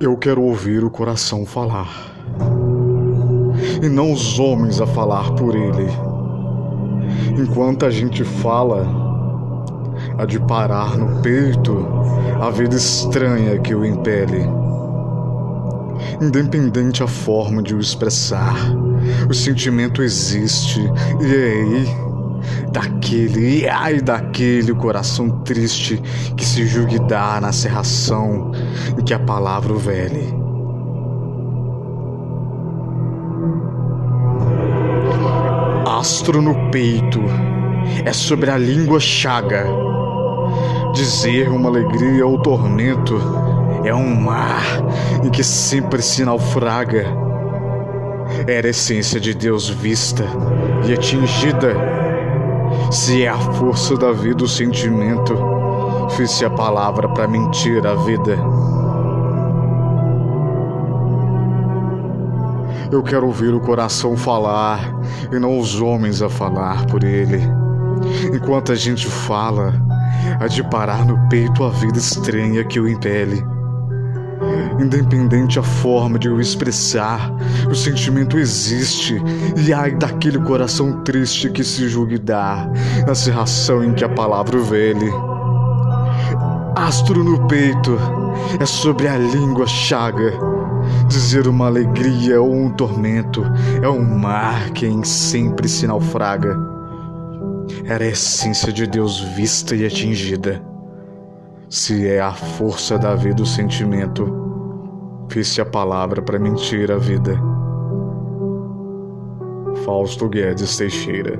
Eu quero ouvir o coração falar, e não os homens a falar por ele. Enquanto a gente fala, há de parar no peito a vida estranha que o impele. Independente a forma de o expressar, o sentimento existe e é aí daquele, ai daquele coração triste que se julgue dar na serração em que a palavra vele. Astro no peito é sobre a língua chaga. Dizer uma alegria ou tormento é um mar em que sempre se naufraga. Era a essência de Deus vista e atingida se é a força da vida o sentimento, fiz-se a palavra para mentir a vida. Eu quero ouvir o coração falar e não os homens a falar por ele. Enquanto a gente fala, há de parar no peito a vida estranha que o impele. Independente a forma de eu expressar, o sentimento existe, e ai daquele coração triste que se julgue dar na serração em que a palavra vele. Astro no peito é sobre a língua chaga. Dizer uma alegria ou um tormento é um mar que em sempre se naufraga. Era a essência de Deus vista e atingida. Se é a força da vida o sentimento, Fiz-te a palavra para mentir a vida. Fausto Guedes Teixeira